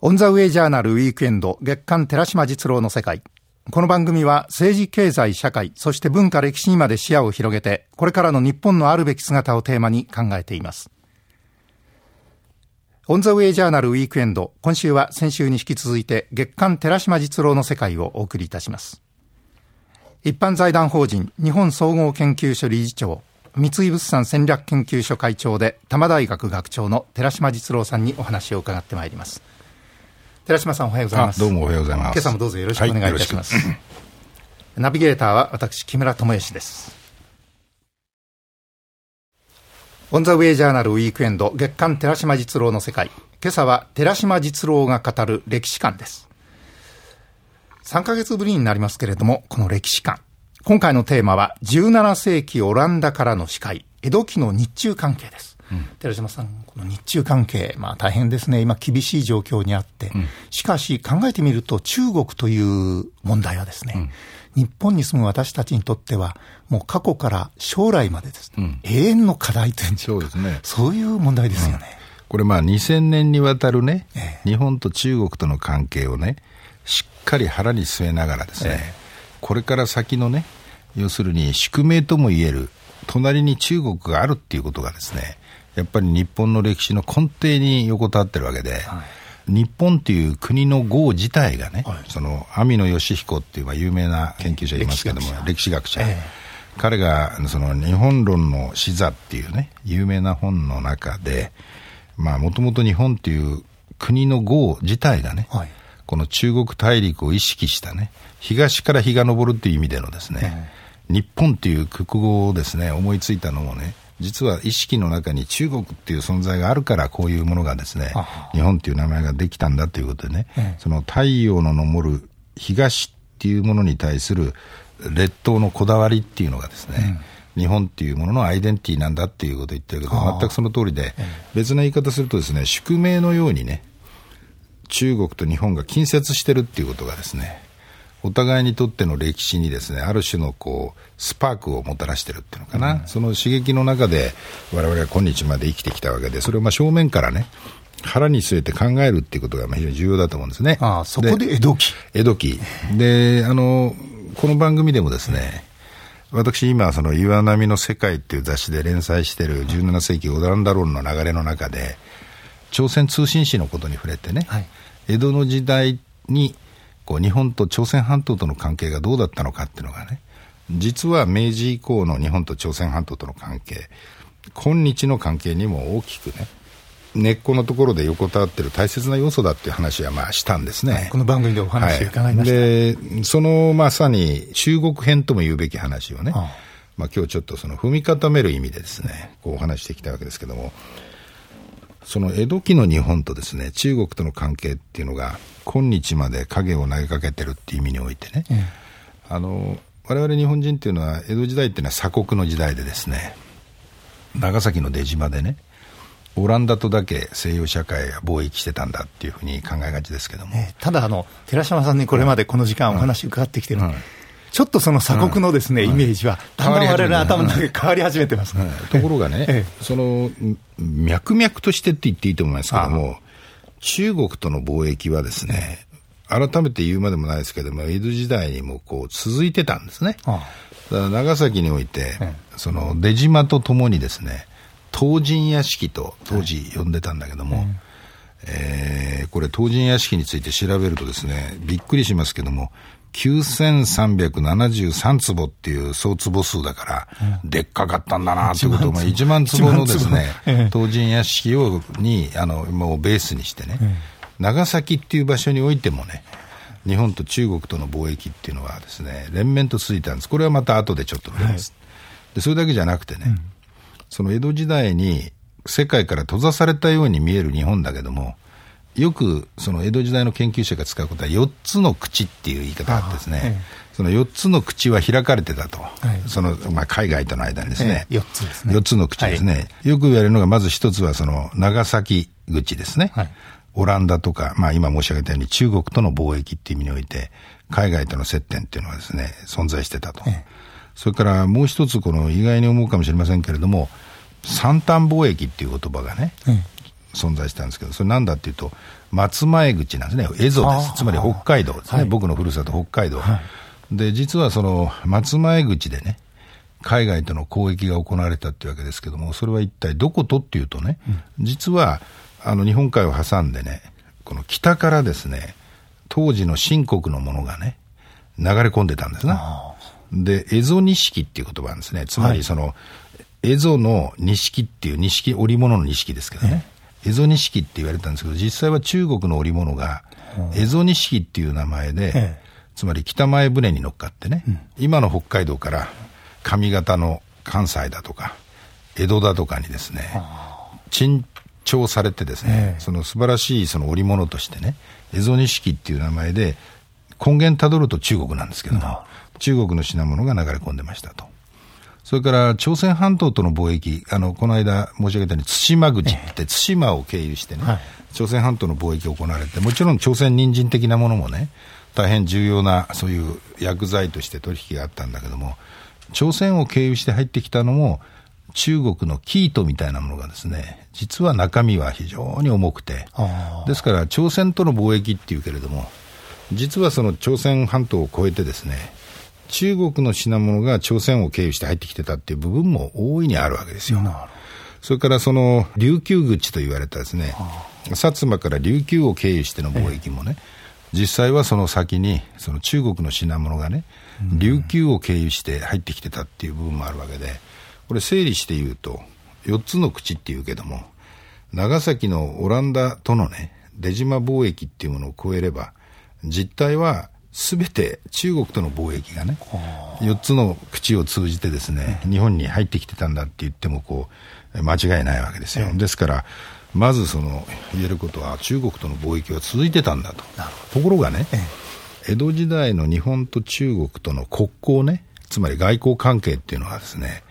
オンザウェイジャーナルウィークエンド月刊寺島実郎の世界。この番組は政治、経済、社会、そして文化、歴史にまで視野を広げて、これからの日本のあるべき姿をテーマに考えています。オンザウェイジャーナルウィークエンド、今週は先週に引き続いて月刊寺島実郎の世界をお送りいたします。一般財団法人日本総合研究所理事長、三井物産戦略研究所会長で多摩大学学長の寺島実郎さんにお話を伺ってまいります。寺島さんおはようございます。どうもおはようございます。今朝もどうぞよろしくお願いいたします。はい、ナビゲーターは私、木村智之です。オンザウェイジャーナルウィークエンド月刊寺島実郎の世界。今朝は寺島実郎が語る歴史観です。3ヶ月ぶりになりますけれども、この歴史観。今回のテーマは17世紀オランダからの司会、江戸期の日中関係です。寺島さん、この日中関係、まあ、大変ですね、今、厳しい状況にあって、うん、しかし考えてみると、中国という問題はですね、うん、日本に住む私たちにとっては、もう過去から将来までですね、永遠の課題というそうですね、そういう問題ですよね。これ、まあ、2000年にわたるね、ええ、日本と中国との関係をね、しっかり腹に据えながらですね、え、これから先のね、要するに宿命ともいえる、隣に中国があるっていうことがですね、やっぱり日本の歴史の根底に横たわってるわけで、はい、日本という国の号自体がね、はい、その網野義彦っていう有名な研究者いますけども、歴史学者。えー、彼がその日本論の視座っていうね、有名な本の中で、まあもともと日本っていう国の号自体がね、はい、この中国大陸を意識したね、東から日が昇るっていう意味でのですね、日本っていう国語をですね、思いついたのもね、実は意識の中に中国っていう存在があるからこういうものがですね日本っていう名前ができたんだということでね、ええ、その太陽の昇る東っていうものに対する列島のこだわりっていうのがですね、うん、日本っていうもののアイデンティティなんだっていうことを言ってるけど全くその通りで、別な言い方するとですね宿命のようにね中国と日本が近接してるっていうことがですねお互いにとっての歴史にですねある種のこうスパークをもたらしてるっていうのかな、うん、その刺激の中で我々は今日まで生きてきたわけでそれをまあ正面からね腹に据えて考えるっていうことが非常に重要だと思うんですね。ああそこで江戸期。江戸期。で、あの、この番組でもですね、私今、その岩波の世界っていう雑誌で連載している17世紀オランダロールの流れの中で、朝鮮通信史のことに触れてね、はい、江戸の時代にこう日本と朝鮮半島との関係がどうだったのかっていうのがね、実は明治以降の日本と朝鮮半島との関係、今日の関係にも大きくね、根っこのところで横たわっている大切な要素だっていう話はまあしたんですね。この番組でお話を伺いました。はい、で、そのまさに中国編とも言うべき話をね、まあ今日ちょっとその踏み固める意味でですね、こうお話してきたわけですけども、その江戸期の日本とですね、中国との関係っていうのが、今日まで影を投げかけてるっていう意味においてね、うん、あの、我々日本人っていうのは、江戸時代っていうのは鎖国の時代でですね、長崎の出島でね、オランダとだけ西洋社会が貿易してたんだっていうふうに考えがちですけども、ただあの、寺島さんにこれまでこの時間お話伺ってきてる、うんうん、ちょっとその鎖国のですね、イメージは、だんだん我々の頭の中で変わり始めてます、ところがね、その脈々としてって言っていいと思いますけども、中国との貿易はですね、改めて言うまでもないですけども、江戸時代にもこう続いてたんですね。だから長崎において、その出島とともにですね、東神屋敷と当時呼んでたんだけども、はい、えー、これ東神屋敷について調べるとですね、びっくりしますけども、9373坪っていう総坪数だから、でっかかったんだなということを、1万坪のですね、東神屋敷を、に、あの、もうベースにしてね、長崎っていう場所においてもね、日本と中国との貿易っていうのはですね、連綿と続いたんです。これはまた後でちょっと触れます。で、それだけじゃなくてね、その江戸時代に世界から閉ざされたように見える日本だけども、よくその江戸時代の研究者が使うことは4つの口っていう言い方があってですね、ええ、その4つの口は開かれてたと、はい、そのまあ、海外との間にですね、え、4つですね。4つの口ですね、はい、よく言われるのがまず1つはその長崎口ですね、はい、オランダとか、まあ、今申し上げたように中国との貿易っていう意味において海外との接点っていうのはですね存在してたと、それからもう一つこの意外に思うかもしれませんけれども三端貿易っていう言葉がね、存在したんですけど、それなんだっていうと、松前口なんですね、蝦夷です、つまり北海道ですね、はい、僕のふるさと、北海道、はい、で実はその松前口でね、海外との交易が行われたっていうわけですけども、それは一体どことっていうとね、うん、実はあの日本海を挟んでね、この北からですね、当時の新国のものがね、流れ込んでたんですね。で、蝦夷錦っていう言葉なんですね。つまりその、はい、蝦夷の錦っていう錦、織物の錦ですけどね。蝦夷錦って言われたんですけど、実際は中国の織物が、蝦夷錦っていう名前で、つまり北前船に乗っかってね、うん、今の北海道から上方の関西だとか、江戸だとかにですね、珍重されてですね、その素晴らしいその織物としてね、蝦夷錦っていう名前で、根源たどると中国なんですけども、中国の品物が流れ込んでましたと。それから朝鮮半島との貿易、あのこの間申し上げたように、対馬口って、対馬を経由してね、はい、朝鮮半島の貿易が行われて、もちろん朝鮮人参的なものもね、大変重要なそういう薬剤として取引があったんだけども、朝鮮を経由して入ってきたのも、中国のキートみたいなものがですね、実は中身は非常に重くて、ですから朝鮮との貿易っていうけれども、実はその朝鮮半島を越えてですね、中国の品物が朝鮮を経由して入ってきてたっていう部分も大いにあるわけですよ。それからその琉球口と言われたですね、薩摩から琉球を経由しての貿易もね、実際はその先にその中国の品物がね、琉球を経由して入ってきてたっていう部分もあるわけで、これ整理して言うと、4つの口っていうけども、長崎のオランダとのね、出島貿易っていうものを超えれば、実態はすべて中国との貿易がね、4つの口を通じてですね、日本に入ってきてたんだって言ってもこう、間違いないわけですよ。ですから、まずその言えることは中国との貿易は続いてたんだと。ところがね、江戸時代の日本と中国との国交ね、つまり外交関係っていうのはですね、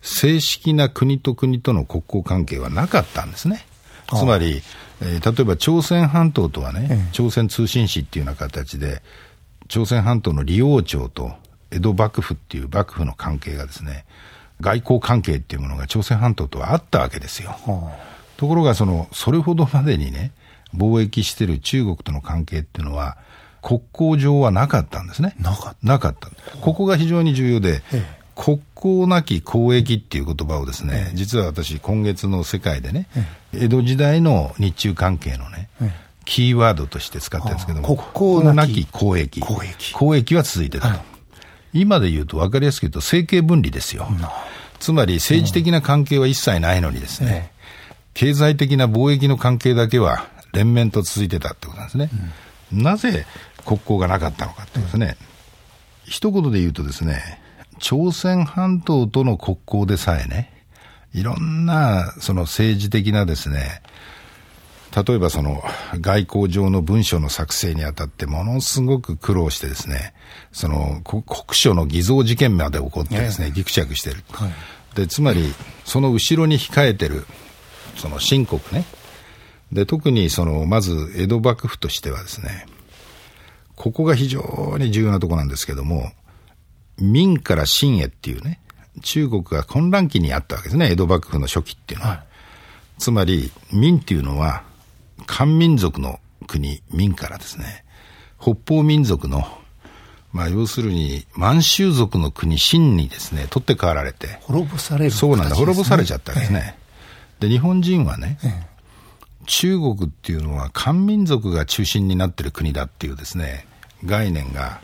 正式な国と国との国交関係はなかったんですね。つまり、えー、例えば朝鮮半島とはね、朝鮮通信使っていうような形で、朝鮮半島の李王朝と江戸幕府っていう幕府の関係がですね、外交関係っていうものが朝鮮半島とはあったわけですよ。ところがその、それほどまでにね、貿易してる中国との関係っていうのは、国交上はなかったんですね。なかった。なかった。ここが非常に重要で、国交なき交易っていう言葉をですね、実は私、今月の世界でね、江戸時代の日中関係のね、キーワードとして使ってるんですけども、国交なき交易。交易。交易は続いてたと。はい、今で言うと分かりやすく言うと、政経分離ですよ。つまり政治的な関係は一切ないのにですね、経済的な貿易の関係だけは連綿と続いてたってことなんですね。うん、なぜ国交がなかったのかってことですね。うん、一言で言うとですね、朝鮮半島との国交でさえね、いろんなその政治的なですね、例えばその外交上の文書の作成にあたってものすごく苦労してですね、その国書の偽造事件まで起こってですね、ぎくしゃくしてる。はい、で、つまりその後ろに控えてる、その新国ね。で、特にその、まず江戸幕府としてはですね、ここが非常に重要なところなんですけども、明から清へっていうね、中国が混乱期にあったわけですね、江戸幕府の初期っていうのは。はい、つまり、明っていうのは、漢民族の国、明からですね、北方民族の、まあ、要するに、満州族の国、清にですね、取って代わられて。滅ぼされる、ね、そうなんだ、滅ぼされちゃったんですね。ええ、で、日本人はね、え、中国っていうのは漢民族が中心になってる国だっていうですね、概念が、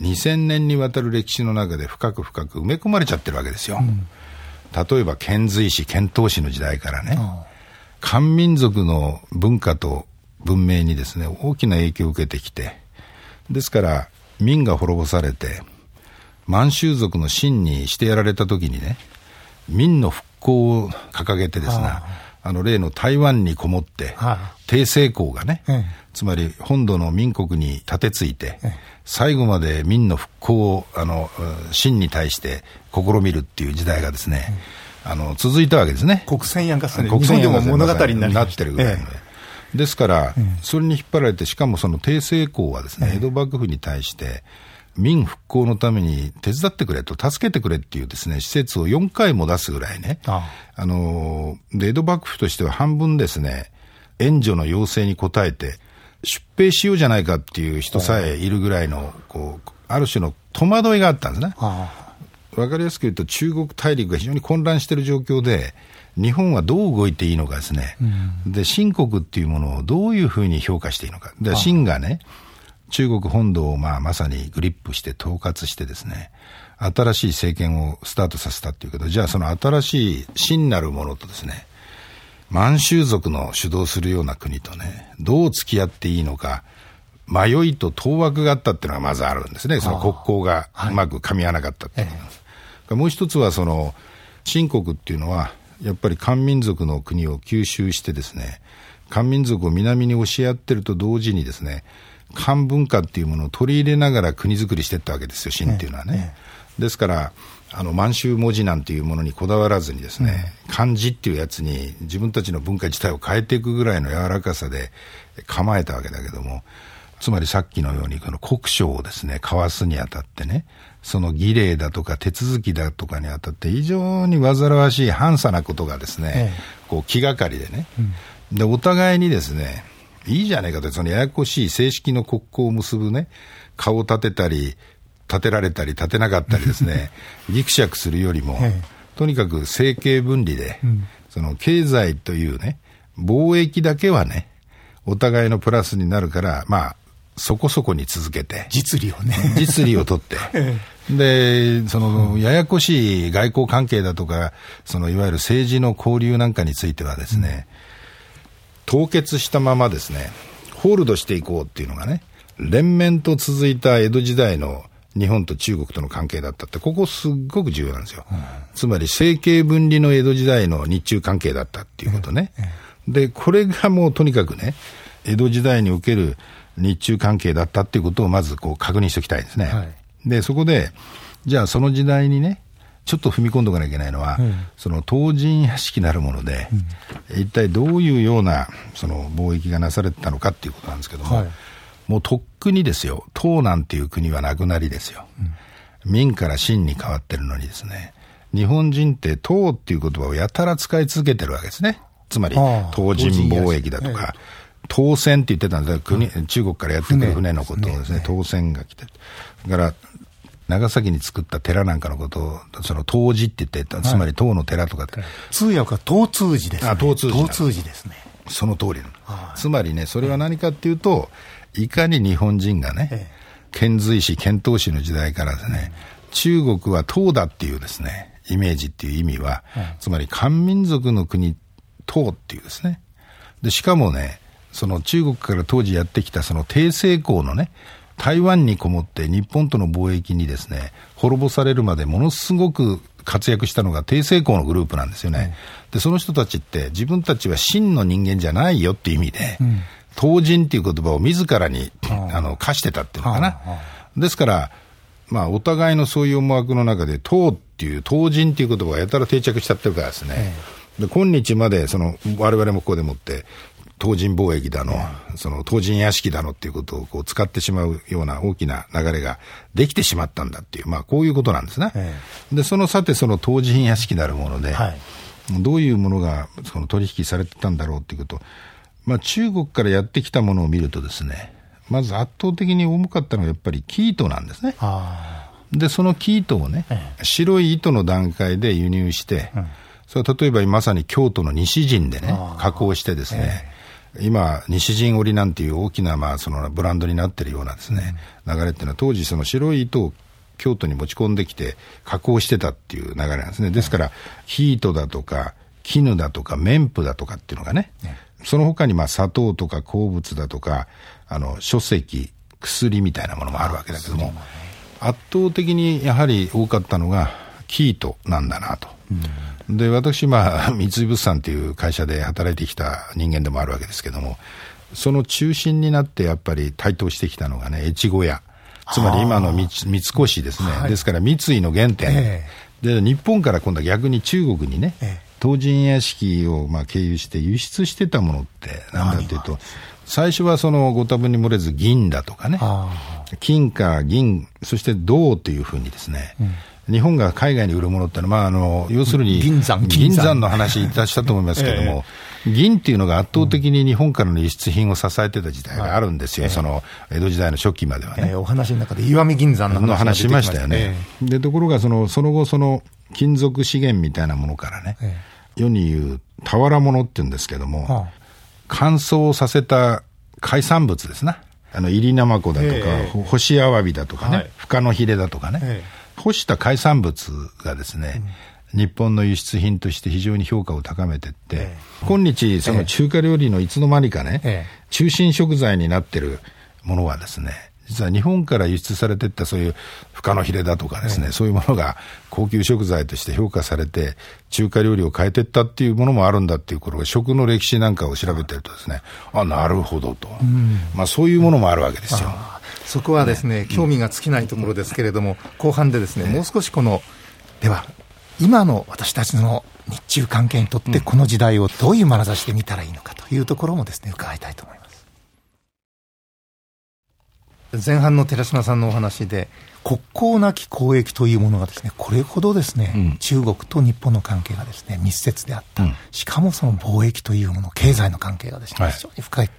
2000年にわたる歴史の中で深く深く埋め込まれちゃってるわけですよ。うん、例えば、遣隋使、遣唐使の時代からね、漢民族の文化と文明にですね、大きな影響を受けてきて、ですから、明が滅ぼされて、満州族の秦にしてやられた時にね、明の復興を掲げてですね、あの例の台湾にこもって、帝政公がね、つまり本土の民国に立てついて、最後まで民の復興をあの秦に対して試みるっていう時代がですね、あの続いたわけですね。国戦やんか国戦でも物語になってるぐらいの、ですから、それに引っ張られて、しかもその帝政公はですね、江戸幕府に対して、民復興のために手伝ってくれと、助けてくれっていうですね、施設を4回も出すぐらいね、ああ。の、で、江戸幕府としては半分ですね、援助の要請に応えて、出兵しようじゃないかっていう人さえいるぐらいの、こう、ある種の戸惑いがあったんですね。わかりやすく言うと、中国大陸が非常に混乱している状況で、日本はどう動いていいのかですね、うん、で、新国っていうものをどういうふうに評価していいのか。で、秦がね、中国本土をまあまさにグリップして統括してですね、新しい政権をスタートさせたっていうけど、じゃあその新しい真なるものとですね、満州族の主導するような国とね、どう付き合っていいのか、迷いと当惑があったっていうのがまずあるんですね。その国交がうまく噛み合わなかったっていうのが、はい、もう一つはその、新国っていうのは、やっぱり漢民族の国を吸収してですね、漢民族を南に押し合ってると同時にですね、漢文化っていうものを取り入れながら国づくりしていったわけですよ、秦っていうのはね。ですから、あの満州文字なんていうものにこだわらずにですね、うん、漢字っていうやつに自分たちの文化自体を変えていくぐらいの柔らかさで構えたわけだけども、つまりさっきのようにこの国書をですね、交わすにあたってね、その儀礼だとか手続きだとかにあたって非常に煩わしい反差なことがですね、ええ、こう気がかりでね、うん、で、お互いにですね、いいじゃないかと、そのややこしい正式の国交を結ぶね、顔を立てたり、立てられたり立てなかったりですね、ぎくしゃくするよりも、とにかく政経分離で、うん、その経済というね、貿易だけはね、お互いのプラスになるから、まあ、そこそこに続けて。実利をね。実利を取って。で、その、ややこしい外交関係だとか、その、いわゆる政治の交流なんかについてはですね、凍結したままですね、ホールドしていこうっていうのがね、連綿と続いた江戸時代の日本と中国との関係だったって、ここすっごく重要なんですよ。うん、つまり政経分離の江戸時代の日中関係だったっていうことね。うん、で、これがもうとにかくね、江戸時代における日中関係だったっていうことをまずこう確認しておきたいですね。はい、で、そこで、じゃあその時代にね、ちょっと踏み込んでおかなきゃいけないのは、うん、その東神屋敷なるもので、うん、一体どういうようなその貿易がなされてたのかっていうことなんですけども、はい、もうとっくにですよ、唐なんていう国はなくなりですよ。うん、明から清に変わってるのにですね、日本人って唐っていう言葉をやたら使い続けてるわけですね。つまり、東人貿易だとか、当選って言ってたんです。国、中国からやってくる船。のことをですね、当選が来て。だから、長崎に作った寺なんかのことを、その東寺って言って、つまり唐の寺とかって。通訳は東通寺ですね。あ、東通寺。東通寺ですね。その通りつまりね、それは何かっていうと、いかに日本人がね、遣隋使、遣唐使の時代からですね、中国は唐だっていうですね、イメージっていう意味は、つまり漢民族の国、唐っていうですね。で、しかもね、その中国から当時やってきたその低成功のね、台湾にこもって日本との貿易にですね、滅ぼされるまでものすごく活躍したのが低成功のグループなんですよね。うん、で、その人たちって自分たちは真の人間じゃないよっていう意味で、うん、当人っていう言葉を自らに、あの、課してたっていうのかな。ですから、まあ、お互いのそういう思惑の中で、党っていう、当人っていう言葉がやたら定着しちゃってるからですね。で今日まで、その、我々もここでもって、東人貿易だの、その東人屋敷だのっていうことをこう使ってしまうような大きな流れができてしまったんだっていう、まあこういうことなんですね。で、そのさてその東人屋敷なるもので、はい、どういうものがその取引されてたんだろうっていうこと、まあ中国からやってきたものを見るとですね、まず圧倒的に重かったのはやっぱり生糸なんですね。で、その生糸をね、白い糸の段階で輸入して、うん、それは例えばまさに京都の西陣でね、加工してですね、今、西陣織なんていう大きな、まあ、そのブランドになってるようなですね、流れっていうのは、当時、その白い糸を京都に持ち込んできて、加工してたっていう流れなんですね。ですから、ヒートだとか、絹だとか、綿布だとかっていうのがね、その他に、まあ、砂糖とか鉱物だとか、あの、書籍、薬みたいなものもあるわけだけども、圧倒的にやはり多かったのが、キートなんだなと。うんで、私、まあ、三井物産という会社で働いてきた人間でもあるわけですけども、その中心になってやっぱり台頭してきたのがね、越後屋。つまり今の三越ですね、はい、ですから三井の原点、えー、で日本から今度は逆に中国にね、えー、東神屋敷をまあ経由して輸出してたものってなんだっていうと、最初はそのご多分に漏れず銀だとかね、金貨、銀、そして銅というふうにですね、日本が海外に売るものってのは、まあ、あの要するに銀山銀山の話いたしたと思いますけれども、銀っていうのが圧倒的に日本からの輸出品を支えてた時代があるんですよ、その江戸時代の初期まではね。えーお話の中で石見銀山の話しましたよね。でところがその、その後、その金属資源みたいなものからね、え世に言う俵物っていうんですけども、はあ。乾燥させた海産物ですな。あの、入りナマコだとか、干しアワビだとかね、はい。深のヒレだとかね、え干した海産物がですね、日本の輸出品として非常に評価を高めていって、え今日、その中華料理のいつの間にかね、ええ。中心食材になってるものはですね、実は日本から輸出されていったそういう深のヒレだとかですね、そういうものが高級食材として評価されて、中華料理を変えていったっていうものもあるんだっていうことが、食の歴史なんかを調べてるとですね、あ、なるほどと。まあそういうものもあるわけですよ。そこはですね、興味が尽きないところですけれども、後半でですね、もう少しこの、では、今の私たちの日中関係にとって、この時代をどういう眼差しで見たらいいのかというところもですね、伺いたいと思います。前半の寺島さんのお話で、国交なき交易というものがですね、これほどですね、うん中国と日本の関係がですね、密接であった。うんしかもその貿易というもの、経済の関係がですね、はい非常に深い。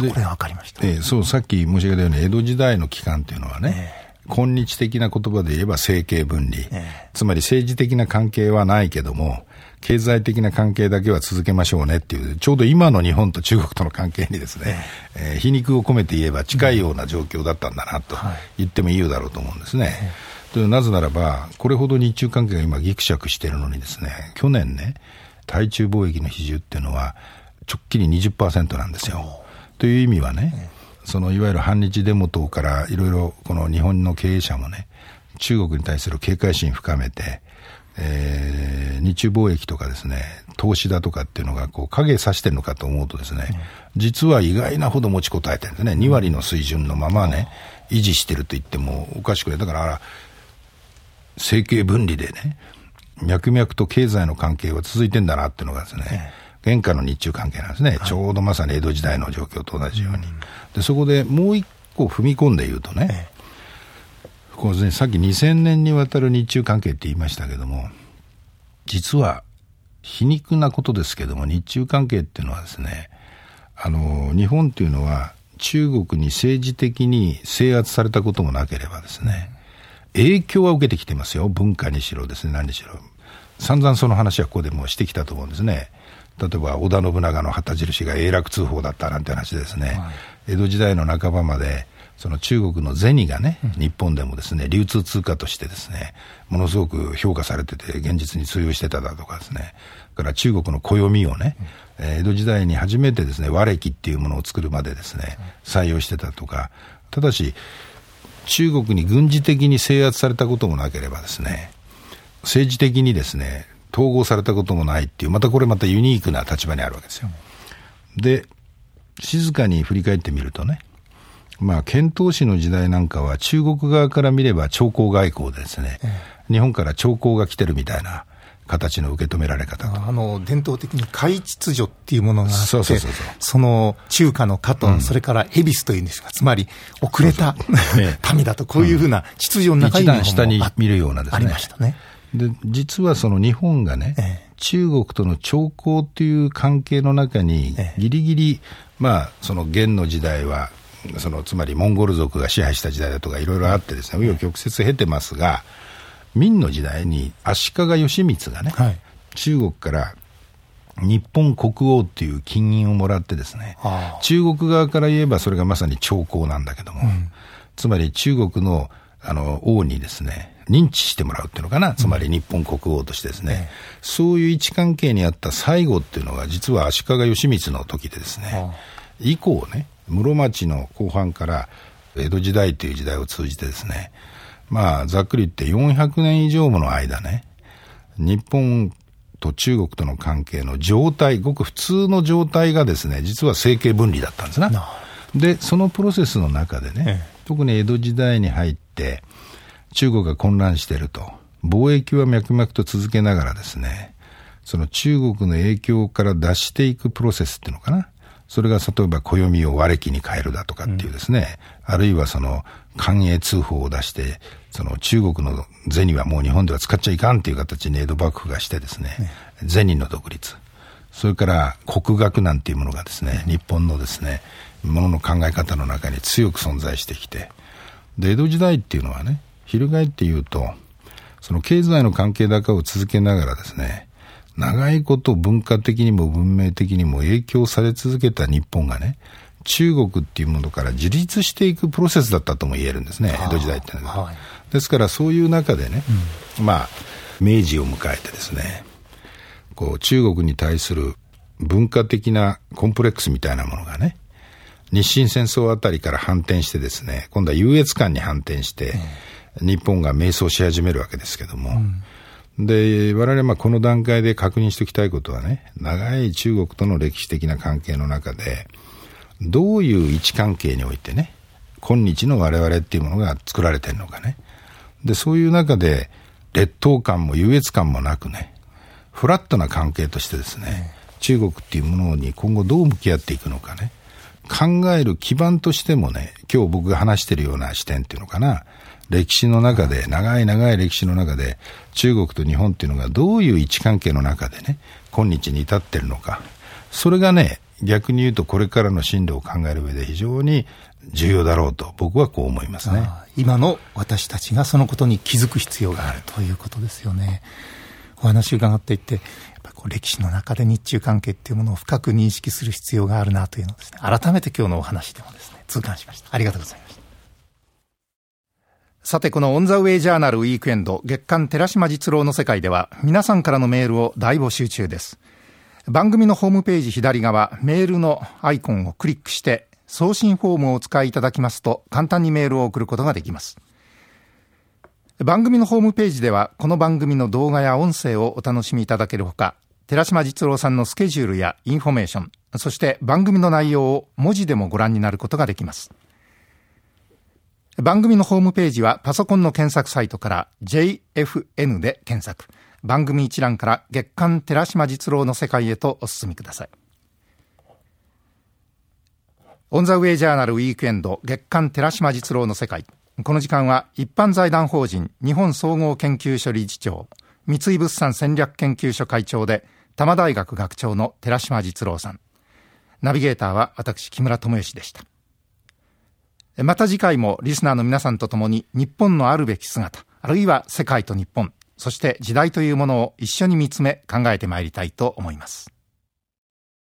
でこれは分かりました。ええそう、さっき申し上げたように、江戸時代の期間っていうのはね、今日的な言葉で言えば政経分離、えつまり政治的な関係はないけども、経済的な関係だけは続けましょうねっていう、ちょうど今の日本と中国との関係にですね、えー皮肉を込めて言えば近いような状況だったんだなとはい。言ってもいいだろうと思うんですね。というなぜならば、これほど日中関係が今ぎくしゃくしているのにですね、去年ね、対中貿易の比重っていうのは直近に20%なんですよ。という意味はね、そのいわゆる反日デモ等からいろいろこの日本の経営者もね、中国に対する警戒心深めて、えー日中貿易とかですね、投資だとかっていうのがこう影さしてるのかと思うとですね、実は意外なほど持ちこたえてるんですね。2割の水準のままね、維持してると言ってもおかしくない。だから、あら政経分離でね、脈々と経済の関係は続いてんだなっていうのがですね、現下の日中関係なんですね、ちょうどまさに江戸時代の状況と同じように。で、そこでもう一個踏み込んで言うとね、こうねさっき2000年にわたる日中関係って言いましたけども、実は皮肉なことですけども、日中関係っていうのはですね、あの、日本っていうのは中国に政治的に制圧されたこともなければですね、影響は受けてきてますよ。文化にしろですね、何にしろ。散々その話はここでもうしてきたと思うんですね。例えば、織田信長の旗印が永楽通報だったなんて話ですね。江戸時代の半ばまで、その中国の銭がね、日本でもですね、流通通貨としてですね、ものすごく評価されてて、現実に通用してただとかですね、それから中国の暦をね、えー江戸時代に初めてですね、和暦っていうものを作るまでですね、採用してたとか、ただし、中国に軍事的に制圧されたこともなければですね、政治的にですね、統合されたこともないっていう、またこれまたユニークな立場にあるわけですよ。で、静かに振り返ってみるとね、まあ、遣唐使の時代なんかは中国側から見れば朝貢外交でですね、日本から朝貢が来てるみたいな形の受け止められ方と。あの伝統的に海秩序っていうものがあって、そうそうそうその中華の加藤、それから恵比寿というんですが、つまり遅れたえ 民だと、こういうふうな秩序の中一に段下に見るようなですね。ありましたね。で、実はその日本がね、ええ。中国との朝貢っていう関係の中にええ、ギリギリ、まあ、その元の時代は、そのつまりモンゴル族が支配した時代だとかいろいろあってですね、紆余曲折経てますが、明の時代に足利義満がね、はい。中国から日本国王っていう金印をもらってですね中国側から言えばそれがまさに朝貢なんだけども、つまり中国のあの王にですね、認知してもらうっていうのかな、つまり日本国王としてですね、そういう位置関係にあった最後っていうのが、実は足利義満の時でですね、以降ね、室町の後半から江戸時代という時代を通じてですね、まあ、ざっくり言って400年以上もの間ね、日本と中国との関係の状態、ごく普通の状態がですね、実は政経分離だったんですねな。で、そのプロセスの中でね、ええ。特に江戸時代に入って、中国が混乱していると、貿易は脈々と続けながらですね、その中国の影響から脱していくプロセスっていうのかな、それが例えば暦を割木に変えるだとかっていうですね、うん、あるいはその官営通報を出して、その中国の銭はもう日本では使っちゃいかんっていう形に江戸幕府がしてですね、ね銭の独立、それから国学なんていうものがですね、日本のですね、ものの考え方の中に強く存在してきて、で、江戸時代っていうのはね、翻って言うと、その経済の関係高を続けながらですね、長いこと文化的にも文明的にも影響され続けた日本がね、中国っていうものから自立していくプロセスだったとも言えるんですね、江戸時代ってのは。はい、ですからそういう中でね、うん、まあ、明治を迎えてですね、こう中国に対する文化的なコンプレックスみたいなものがね、日清戦争あたりから反転してですね、今度は優越感に反転して、日本が迷走し始めるわけですけども、うん、で、我々はこの段階で確認しておきたいことはね、長い中国との歴史的な関係の中で、どういう位置関係においてね、今日の我々っていうものが作られてるのかね。で、そういう中で、劣等感も優越感もなくね、フラットな関係としてですね、中国っていうものに今後どう向き合っていくのかね、考える基盤としてもね、今日僕が話しているような視点っていうのかな、歴史の中で、長い長い歴史の中で、中国と日本っていうのがどういう位置関係の中でね、今日に至ってるのか、それがね、逆に言うとこれからの進路を考える上で非常に重要だろうと僕はこう思いますね。今の私たちがそのことに気づく必要があるということですよね。お話伺っていて、やっぱこう歴史の中で日中関係っていうものを深く認識する必要があるなというのをですね、改めて今日のお話でもですね、痛感しました。ありがとうございました。さて、このオンザウェイジャーナルウィークエンド月刊寺島実郎の世界では皆さんからのメールを大募集中です。番組のホームページ左側、メールのアイコンをクリックして送信フォームをお使いいただきますと簡単にメールを送ることができます。番組のホームページではこの番組の動画や音声をお楽しみいただけるほか、寺島実郎さんのスケジュールやインフォメーション、そして番組の内容を文字でもご覧になることができます。番組のホームページはパソコンの検索サイトから JFN で検索。番組一覧から月刊寺島実郎の世界へとお進みください。オンザウェイジャーナルウィークエンド月刊寺島実郎の世界。この時間は一般財団法人日本総合研究所理事長、三井物産戦略研究所会長で、多摩大学学長の寺島実郎さん。ナビゲーターは私、木村智義でした。また次回もリスナーの皆さんと共に日本のあるべき姿、あるいは世界と日本、そして時代というものを一緒に見つめ考えてまいりたいと思います。